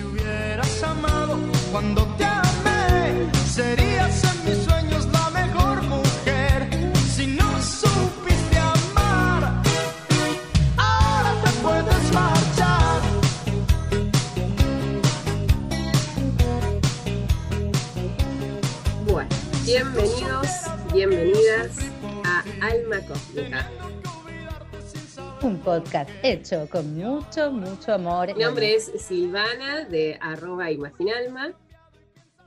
Si hubieras amado cuando te podcast hecho con mucho, mucho amor. Mi nombre es Silvana de arroba Imaginalma.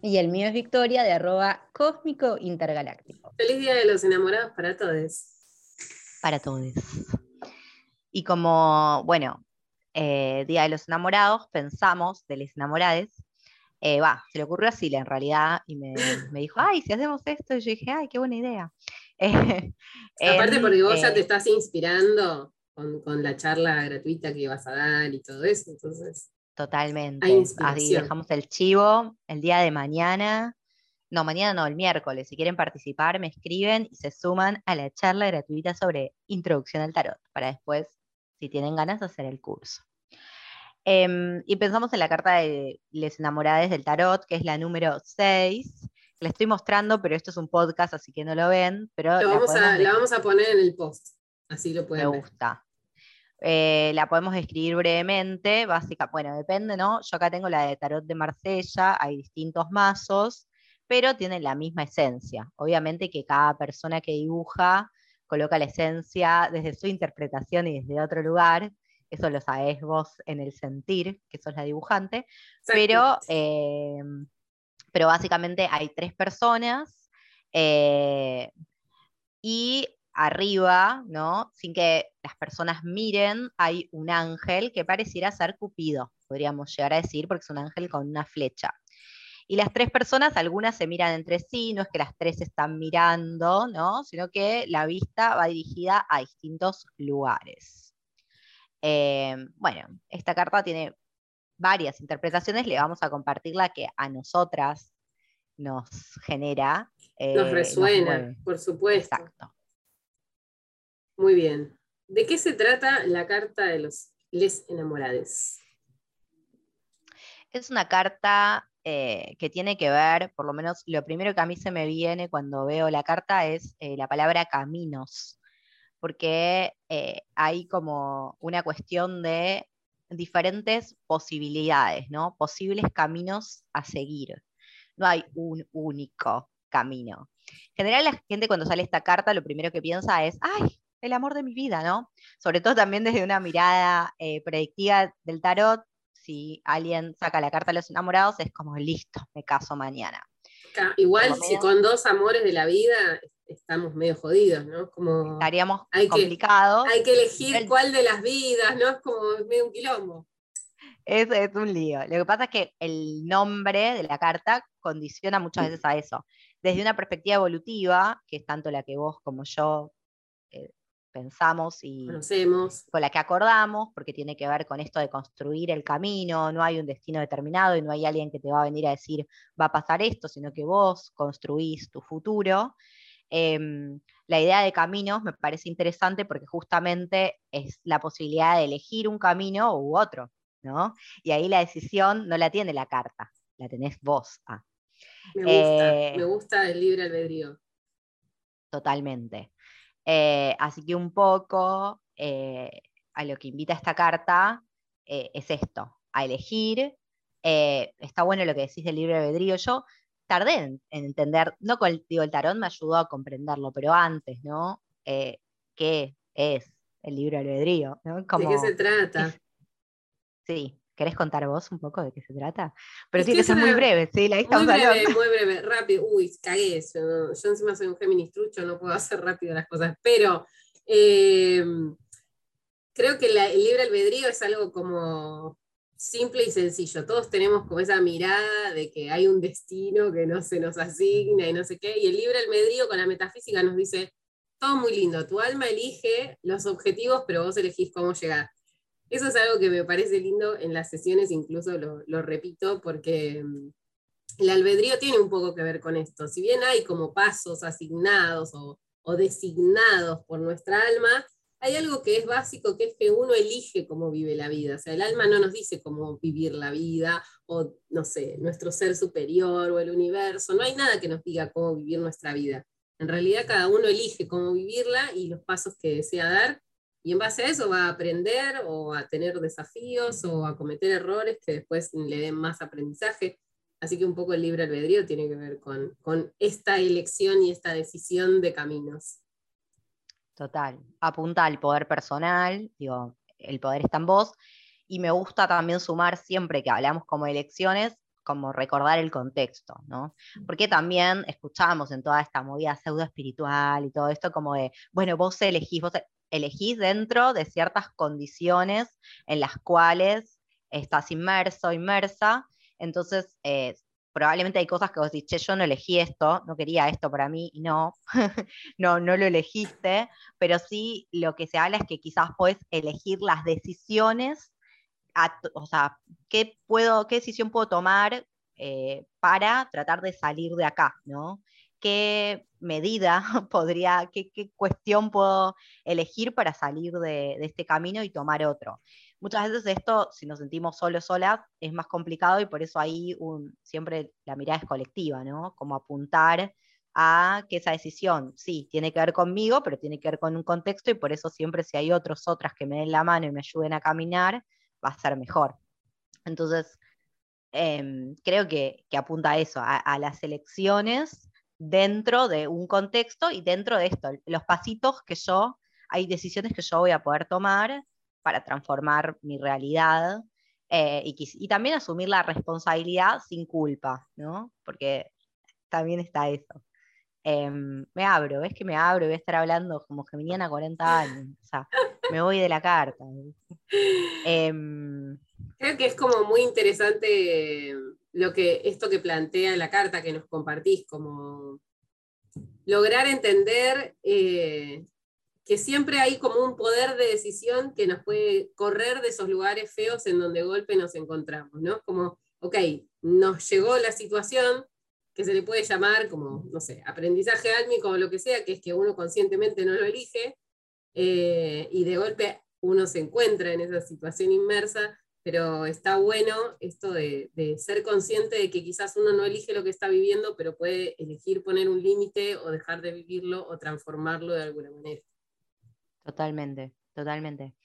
Y el mío es Victoria de arroba cósmico intergaláctico. Feliz Día de los Enamorados para todos. Para todos. Y como, bueno, eh, Día de los Enamorados, pensamos de los enamorades. eh, Va, se le ocurrió a Sila en realidad y me, me dijo, ay, si hacemos esto, y yo dije, ay, qué buena idea. Eh, Aparte en, porque vos ya te estás inspirando con, con la charla gratuita que vas a dar y todo eso, entonces... Totalmente. Así dejamos el chivo el día de mañana. No, mañana no, el miércoles. Si quieren participar, me escriben y se suman a la charla gratuita sobre introducción al tarot, para después, si tienen ganas, hacer el curso. Em, y pensamos en la carta de Les Enamorades del Tarot, que es la número 6. La estoy mostrando, pero esto es un podcast, así que no lo ven. Pero Lo vamos a, la vamos a poner en el post, así lo me pueden ver. gusta. Eh, la podemos describir brevemente, básica, bueno, depende, ¿no? Yo acá tengo la de Tarot de Marsella, hay distintos mazos, pero tienen la misma esencia. Obviamente que cada persona que dibuja coloca la esencia desde su interpretación y desde otro lugar, eso lo sabés vos en el sentir, que sos la dibujante, pero, eh, pero básicamente hay tres personas eh, y arriba, ¿no? Sin que las personas miren, hay un ángel que pareciera ser Cupido, podríamos llegar a decir, porque es un ángel con una flecha. Y las tres personas, algunas se miran entre sí, no es que las tres están mirando, ¿no? Sino que la vista va dirigida a distintos lugares. Eh, bueno, esta carta tiene varias interpretaciones, le vamos a compartir la que a nosotras nos genera. eh, Nos resuena, mueve. por supuesto. Exacto. Muy bien. ¿De qué se trata la carta de los les enamorades? Es una carta eh, que tiene que ver, por lo menos lo primero que a mí se me viene cuando veo la carta es eh, la palabra caminos, porque eh, hay como una cuestión de diferentes posibilidades, ¿no? Posibles caminos a seguir. No hay un único camino. En general la gente cuando sale esta carta lo primero que piensa es, ay, el amor de mi vida, ¿no? Sobre todo también desde una mirada eh, predictiva del tarot, si alguien saca la carta de los enamorados, es como listo, me caso mañana. Igual si con dos amores de la vida estamos medio jodidos, ¿no? Como Estaríamos Hay que- complicados. hay que elegir El- cuál de las vidas, ¿no? Es como medio un quilombo. Es, es un lío. Lo que pasa es que el nombre de la carta condiciona muchas veces a eso. Desde una perspectiva evolutiva, que es tanto la que vos como yo eh, pensamos y Conocemos. con la que acordamos, porque tiene que ver con esto de construir el camino, no hay un destino determinado y no hay alguien que te va a venir a decir va a pasar esto, sino que vos construís tu futuro. Em, la idea de caminos me parece interesante porque justamente es la posibilidad de elegir un camino u otro, ¿no? Y ahí la decisión no la tiene la carta, la tenés vos. Ah, Me gusta. Eh, Me gusta el libre albedrío. totalmente. Eh, así que un poco eh, a lo que invita esta carta eh, es esto, a elegir. Está bueno lo que decís del libre albedrío. Yo tardé en, en entender, no con digo, el tarot me ayudó a comprenderlo, pero antes, ¿no? ¿Qué es el libre albedrío? ¿no? ¿De Como- qué se trata? Sí, ¿querés contar vos un poco de qué se trata? Pero tiene que que ser es muy breve, ¿sí? La Muy breve, hablando. muy breve, rápido. Uy, cagué. Yo, no- yo encima soy un Géminis trucho, no puedo hacer rápido las cosas. Pero eh, creo que la- el libre albedrío es algo como simple y sencillo. Todos tenemos como esa mirada de que hay un destino que no se nos asigna y no sé qué. Y el libre albedrío con la metafísica nos dice, todo muy lindo, tu alma elige los objetivos, pero vos elegís cómo llegar. Eso es algo que me parece lindo en las sesiones, incluso lo, repito, porque mm, el albedrío tiene un poco que ver con esto. Si bien hay como pasos asignados o, o designados por nuestra alma, hay algo que es básico, que es que uno elige cómo vive la vida. O sea, el alma no nos dice cómo vivir la vida, o no sé, nuestro ser superior o el universo. No hay nada que nos diga cómo vivir nuestra vida. En realidad cada uno elige cómo vivirla y los pasos que desea dar, y en base a eso va a aprender o a tener desafíos o a cometer errores que después le den más aprendizaje. Así que un poco el libre albedrío tiene que ver con, con esta elección y esta decisión de caminos. Total. Apunta al poder personal, digo, el poder está en vos. Y me gusta también sumar siempre que hablamos como elecciones, como recordar el contexto, ¿no? Porque también escuchamos en toda esta movida pseudo espiritual y todo esto como de, bueno, vos elegís, vos elegís dentro de ciertas condiciones en las cuales estás inmerso, inmersa, entonces eh, probablemente hay cosas que vos decís, yo no elegí esto, no quería esto para mí, y no, no, no lo elegiste, pero sí lo que se habla es que quizás puedes elegir las decisiones, o sea, ¿qué, puedo, qué decisión puedo tomar eh, para tratar de salir de acá, ¿no? ¿Qué medida podría, qué, cuestión puedo elegir para salir de, de este camino y tomar otro? muchas veces esto, si nos sentimos solos, solas, es más complicado y por eso ahí siempre la mirada es colectiva, ¿no? Como apuntar a que esa decisión, sí, tiene que ver conmigo, pero tiene que ver con un contexto y por eso siempre si hay otros, otras que me den la mano y me ayuden a caminar, va a ser mejor. Entonces, em, creo que, apunta a eso, a, las elecciones dentro de un contexto y dentro de esto, los pasitos que yo, hay decisiones que yo voy a poder tomar para transformar mi realidad eh, y, también asumir la responsabilidad sin culpa, ¿no? Porque también está eso. Em, me abro, ves que me abro, voy a estar hablando como geminiana 40 años, o sea, me voy de la carta. Em, Creo que es como muy interesante lo que, esto que plantea la carta que nos compartís, como lograr entender eh, que siempre hay como un poder de decisión que nos puede correr de esos lugares feos en donde golpe nos encontramos, ¿no? Como, ok, nos llegó la situación que se le puede llamar como, no sé, aprendizaje álmico o lo que sea, que es que uno conscientemente no lo elige, eh, y de golpe uno se encuentra en esa situación inmersa, pero está bueno esto de, de, ser consciente de que quizás uno no elige lo que está viviendo, pero puede elegir poner un límite o dejar de vivirlo o transformarlo de alguna manera. Totalmente, totalmente.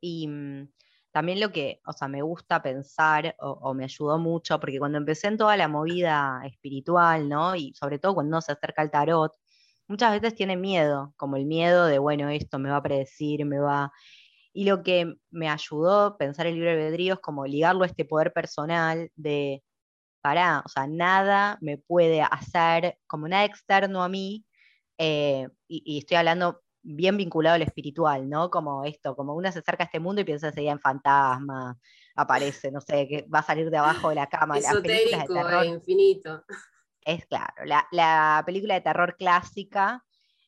Y mm, también lo que, o sea, me gusta pensar o, me ayudó mucho, porque cuando empecé en toda la movida espiritual, ¿no? Y sobre todo cuando se acerca al tarot, muchas veces tiene miedo, como el miedo de, bueno, esto me va a predecir, me va... Y lo que me ayudó a pensar el libre albedrío es como ligarlo a este poder personal de, para, o sea, nada me puede hacer, como nada externo a mí, eh, y, estoy hablando bien vinculado al espiritual, ¿no? Como esto, como uno se acerca a este mundo y piensa enseguida en fantasma, aparece, no sé, que va a salir de abajo de la cama. Esotérico e infinito. Es claro, la, película de terror clásica.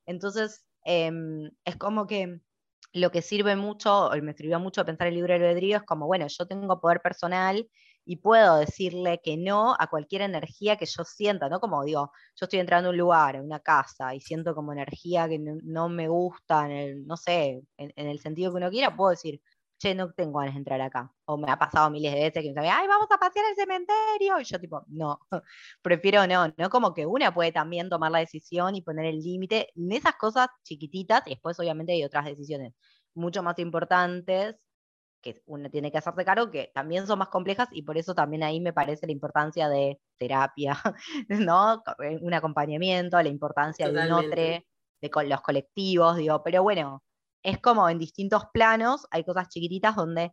Entonces, em, es como que lo que sirve mucho, o me sirvió mucho pensar el libro de albedrío, es como, bueno, yo tengo poder personal y puedo decirle que no a cualquier energía que yo sienta, ¿no? Como digo, yo estoy entrando a un lugar, a una casa, y siento como energía que no, me gusta, en el, no sé, en, el sentido que uno quiera, puedo decir, che, no tengo ganas de entrar acá. O me ha pasado miles de veces que me sabía, ay, vamos a pasear al cementerio. Y yo tipo, no, prefiero no, ¿no? Como que una puede también tomar la decisión y poner el límite en esas cosas chiquititas, y después obviamente hay otras decisiones mucho más importantes que uno tiene que hacerse cargo, que también son más complejas y por eso también ahí me parece la importancia de terapia, ¿no? Un acompañamiento, la importancia de un otro, de los colectivos, digo, pero bueno, es como en distintos planos, hay cosas chiquititas donde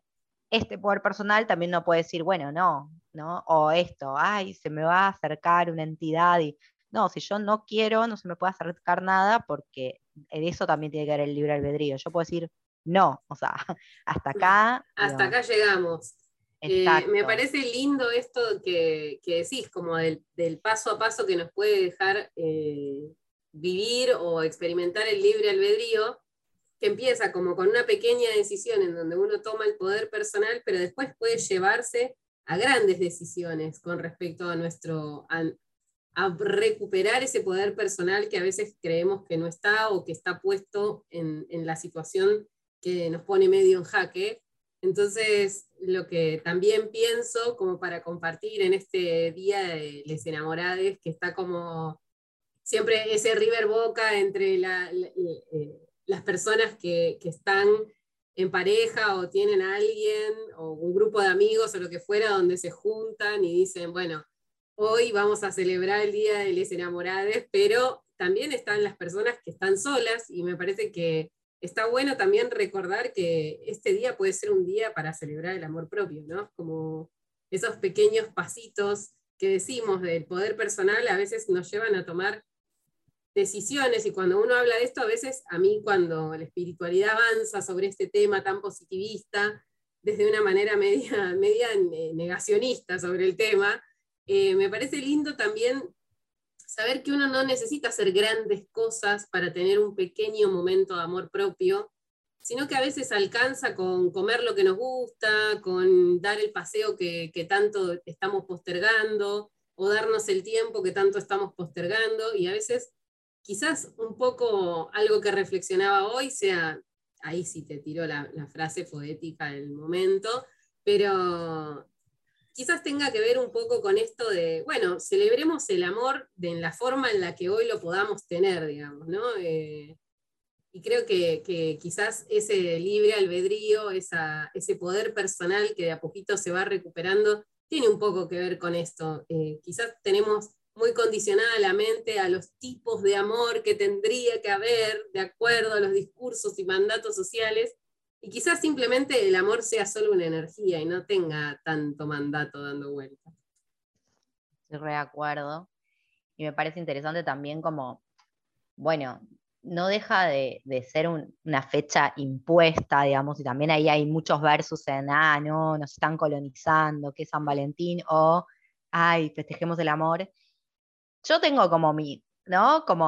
este poder personal también no puede decir, bueno, no, ¿no? O esto, ay, se me va a acercar una entidad y no, si yo no quiero, no se me puede acercar nada porque en eso también tiene que ver el libre albedrío. Yo puedo decir, no, o sea, hasta acá. Hasta acá llegamos. Eh, me parece lindo esto que, decís, como del, paso a paso que nos puede dejar eh, vivir o experimentar el libre albedrío, que empieza como con una pequeña decisión en donde uno toma el poder personal, pero después puede llevarse a grandes decisiones con respecto a nuestro, a, recuperar ese poder personal que a veces creemos que no está o que está puesto en, en la situación que nos pone medio en jaque. Entonces, lo que también pienso como para compartir en este día de Les Enamorades, que está como siempre ese river boca entre eh, las personas que, que, están en pareja o tienen a alguien o un grupo de amigos o lo que fuera donde se juntan y dicen, bueno, hoy vamos a celebrar el Día de Les Enamorades, pero también están las personas que están solas y me parece que está bueno también recordar que este día puede ser un día para celebrar el amor propio, ¿no? Como esos pequeños pasitos que decimos del poder personal a veces nos llevan a tomar decisiones y cuando uno habla de esto, a veces a mí cuando la espiritualidad avanza sobre este tema tan positivista, desde una manera media, media negacionista sobre el tema, eh, me parece lindo también saber que uno no necesita hacer grandes cosas para tener un pequeño momento de amor propio, sino que a veces alcanza con comer lo que nos gusta, con dar el paseo que, tanto estamos postergando, o darnos el tiempo que tanto estamos postergando, y a veces quizás un poco algo que reflexionaba hoy sea, ahí sí te tiro la, la frase poética del momento, pero quizás tenga que ver un poco con esto de, bueno, celebremos el amor de, en la forma en la que hoy lo podamos tener, digamos, ¿no? Eh, y creo que, quizás ese libre albedrío, ese poder personal que de a poquito se va recuperando, tiene un poco que ver con esto. Eh, quizás tenemos muy condicionada la mente a los tipos de amor que tendría que haber de acuerdo a los discursos y mandatos sociales, y quizás simplemente el amor sea solo una energía y no tenga tanto mandato dando vueltas. Estoy de acuerdo. Y me parece interesante también como, bueno, no deja de, ser una fecha impuesta, digamos, y también ahí hay muchos versos en, ah, no, nos están colonizando, que es San Valentín, o, ay, festejemos el amor. Yo tengo como mi, ¿no? Como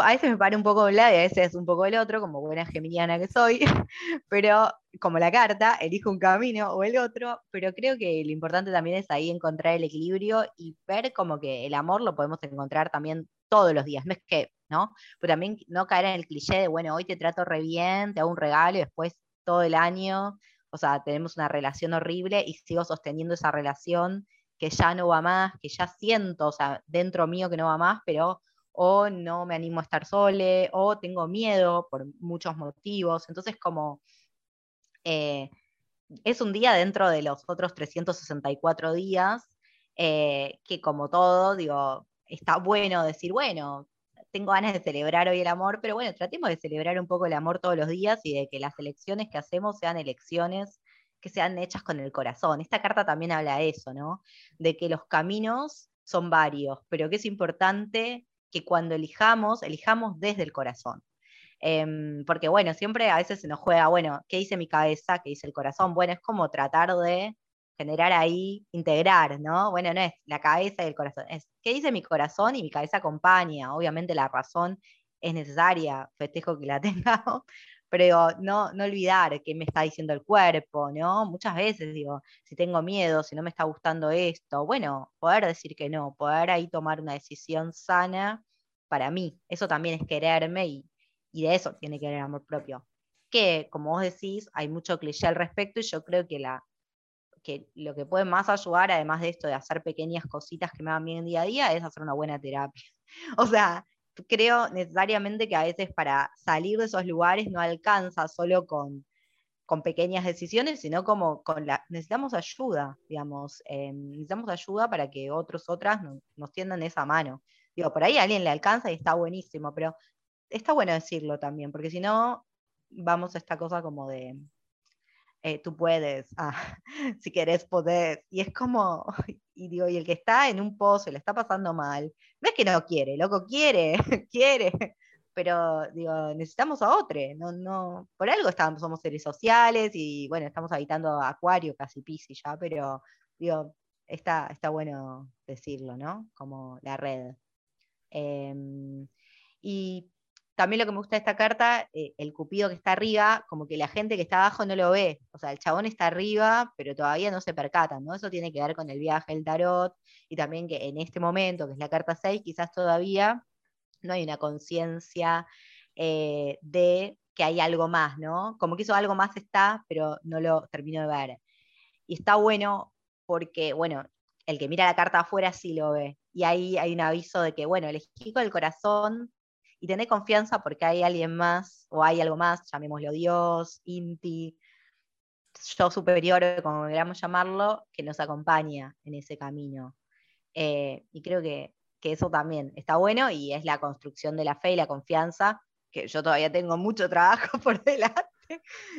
a veces me pare un poco de un lado y a veces un poco del otro, como buena geminiana que soy, pero como la carta, elijo un camino o el otro, pero creo que lo importante también es ahí encontrar el equilibrio y ver como que el amor lo podemos encontrar también todos los días, no es que, ¿no? Pero también no caer en el cliché de, bueno, hoy te trato re bien, te hago un regalo y después todo el año, o sea, tenemos una relación horrible y sigo sosteniendo esa relación que ya no va más, que ya siento, o sea, dentro mío que no va más, pero o no me animo a estar sole, o tengo miedo por muchos motivos. Entonces, como eh, es un día dentro de los otros 364 días, eh, que como todo, digo, está bueno decir, bueno, tengo ganas de celebrar hoy el amor, pero bueno, tratemos de celebrar un poco el amor todos los días y de que las elecciones que hacemos sean elecciones que sean hechas con el corazón. Esta carta también habla de eso, ¿no? De que los caminos son varios, pero que es importante que cuando elijamos, elijamos desde el corazón. Em, porque bueno, siempre a veces se nos juega, bueno, ¿qué dice mi cabeza? ¿Qué dice el corazón? Bueno, es como tratar de generar ahí, integrar, ¿no? Bueno, no es la cabeza y el corazón, es qué dice mi corazón y mi cabeza acompaña. Obviamente la razón es necesaria, festejo que la tenga, pero no, no olvidar qué me está diciendo el cuerpo, ¿no? Muchas veces digo, si tengo miedo, si no me está gustando esto, bueno, poder decir que no, poder ahí tomar una decisión sana para mí, eso también es quererme y, de eso tiene que haber amor propio. Que, como vos decís, hay mucho cliché al respecto y yo creo que, la, que lo que puede más ayudar, además de esto de hacer pequeñas cositas que me van bien día a día, es hacer una buena terapia. O sea, creo necesariamente que a veces para salir de esos lugares no alcanza solo con, con pequeñas decisiones, sino como con la, necesitamos ayuda, digamos, eh, necesitamos ayuda para que otros, otras nos tiendan esa mano. Digo, por ahí alguien le alcanza y está buenísimo, pero está bueno decirlo también, porque si no, vamos a esta cosa como de, eh, tú puedes, ah, si querés podés. Y es como, y digo, y el que está en un pozo y le está pasando mal, no es que no quiere, loco, quiere, quiere, pero digo, necesitamos a otro, no, no, por algo estamos, somos seres sociales y bueno, estamos habitando Acuario, casi Piscis ya, pero digo, está, está bueno decirlo, ¿no? Como la red. Em, y también lo que me gusta de esta carta, eh, el cupido que está arriba, como que la gente que está abajo no lo ve. O sea, el chabón está arriba, pero todavía no se percatan, ¿no? Eso tiene que ver con el viaje, el tarot, y también que en este momento, que es la carta 6, quizás todavía no hay una conciencia eh, de que hay algo más, ¿no? Como que eso algo más está, pero no lo termino de ver. Y está bueno porque, bueno, el que mira la carta afuera sí lo ve. Y ahí hay un aviso de que, bueno, elegí con el corazón y tener confianza porque hay alguien más o hay algo más, llamémoslo Dios, Inti, yo superior, como queramos llamarlo, que nos acompaña en ese camino. Eh, y creo que, que, eso también está bueno y es la construcción de la fe y la confianza, que yo todavía tengo mucho trabajo por delante.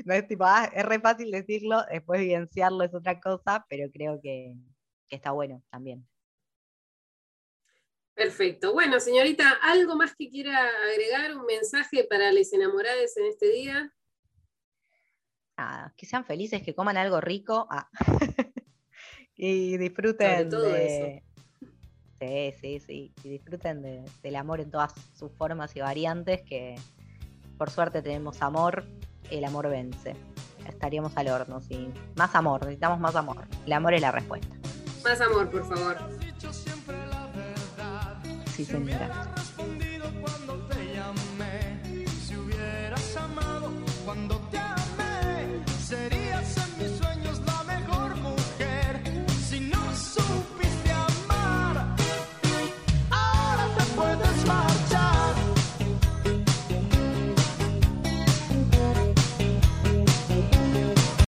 No es tipo, ah, es re fácil decirlo, después vivenciarlo es otra cosa, pero creo que, que está bueno también. Perfecto. Bueno, señorita, ¿algo más que quiera agregar? ¿Un mensaje para los enamorados en este día? Nada, que sean felices, que coman algo rico ah. y disfruten de... Sí, sí, sí. Y disfruten del amor en todas sus formas y variantes, que por suerte tenemos amor, el amor vence. Estaríamos al horno, sí. Más amor, necesitamos más amor. El amor es la respuesta. Más amor, por favor sí señora. Cuando te llamé, si hubieras amado, cuando te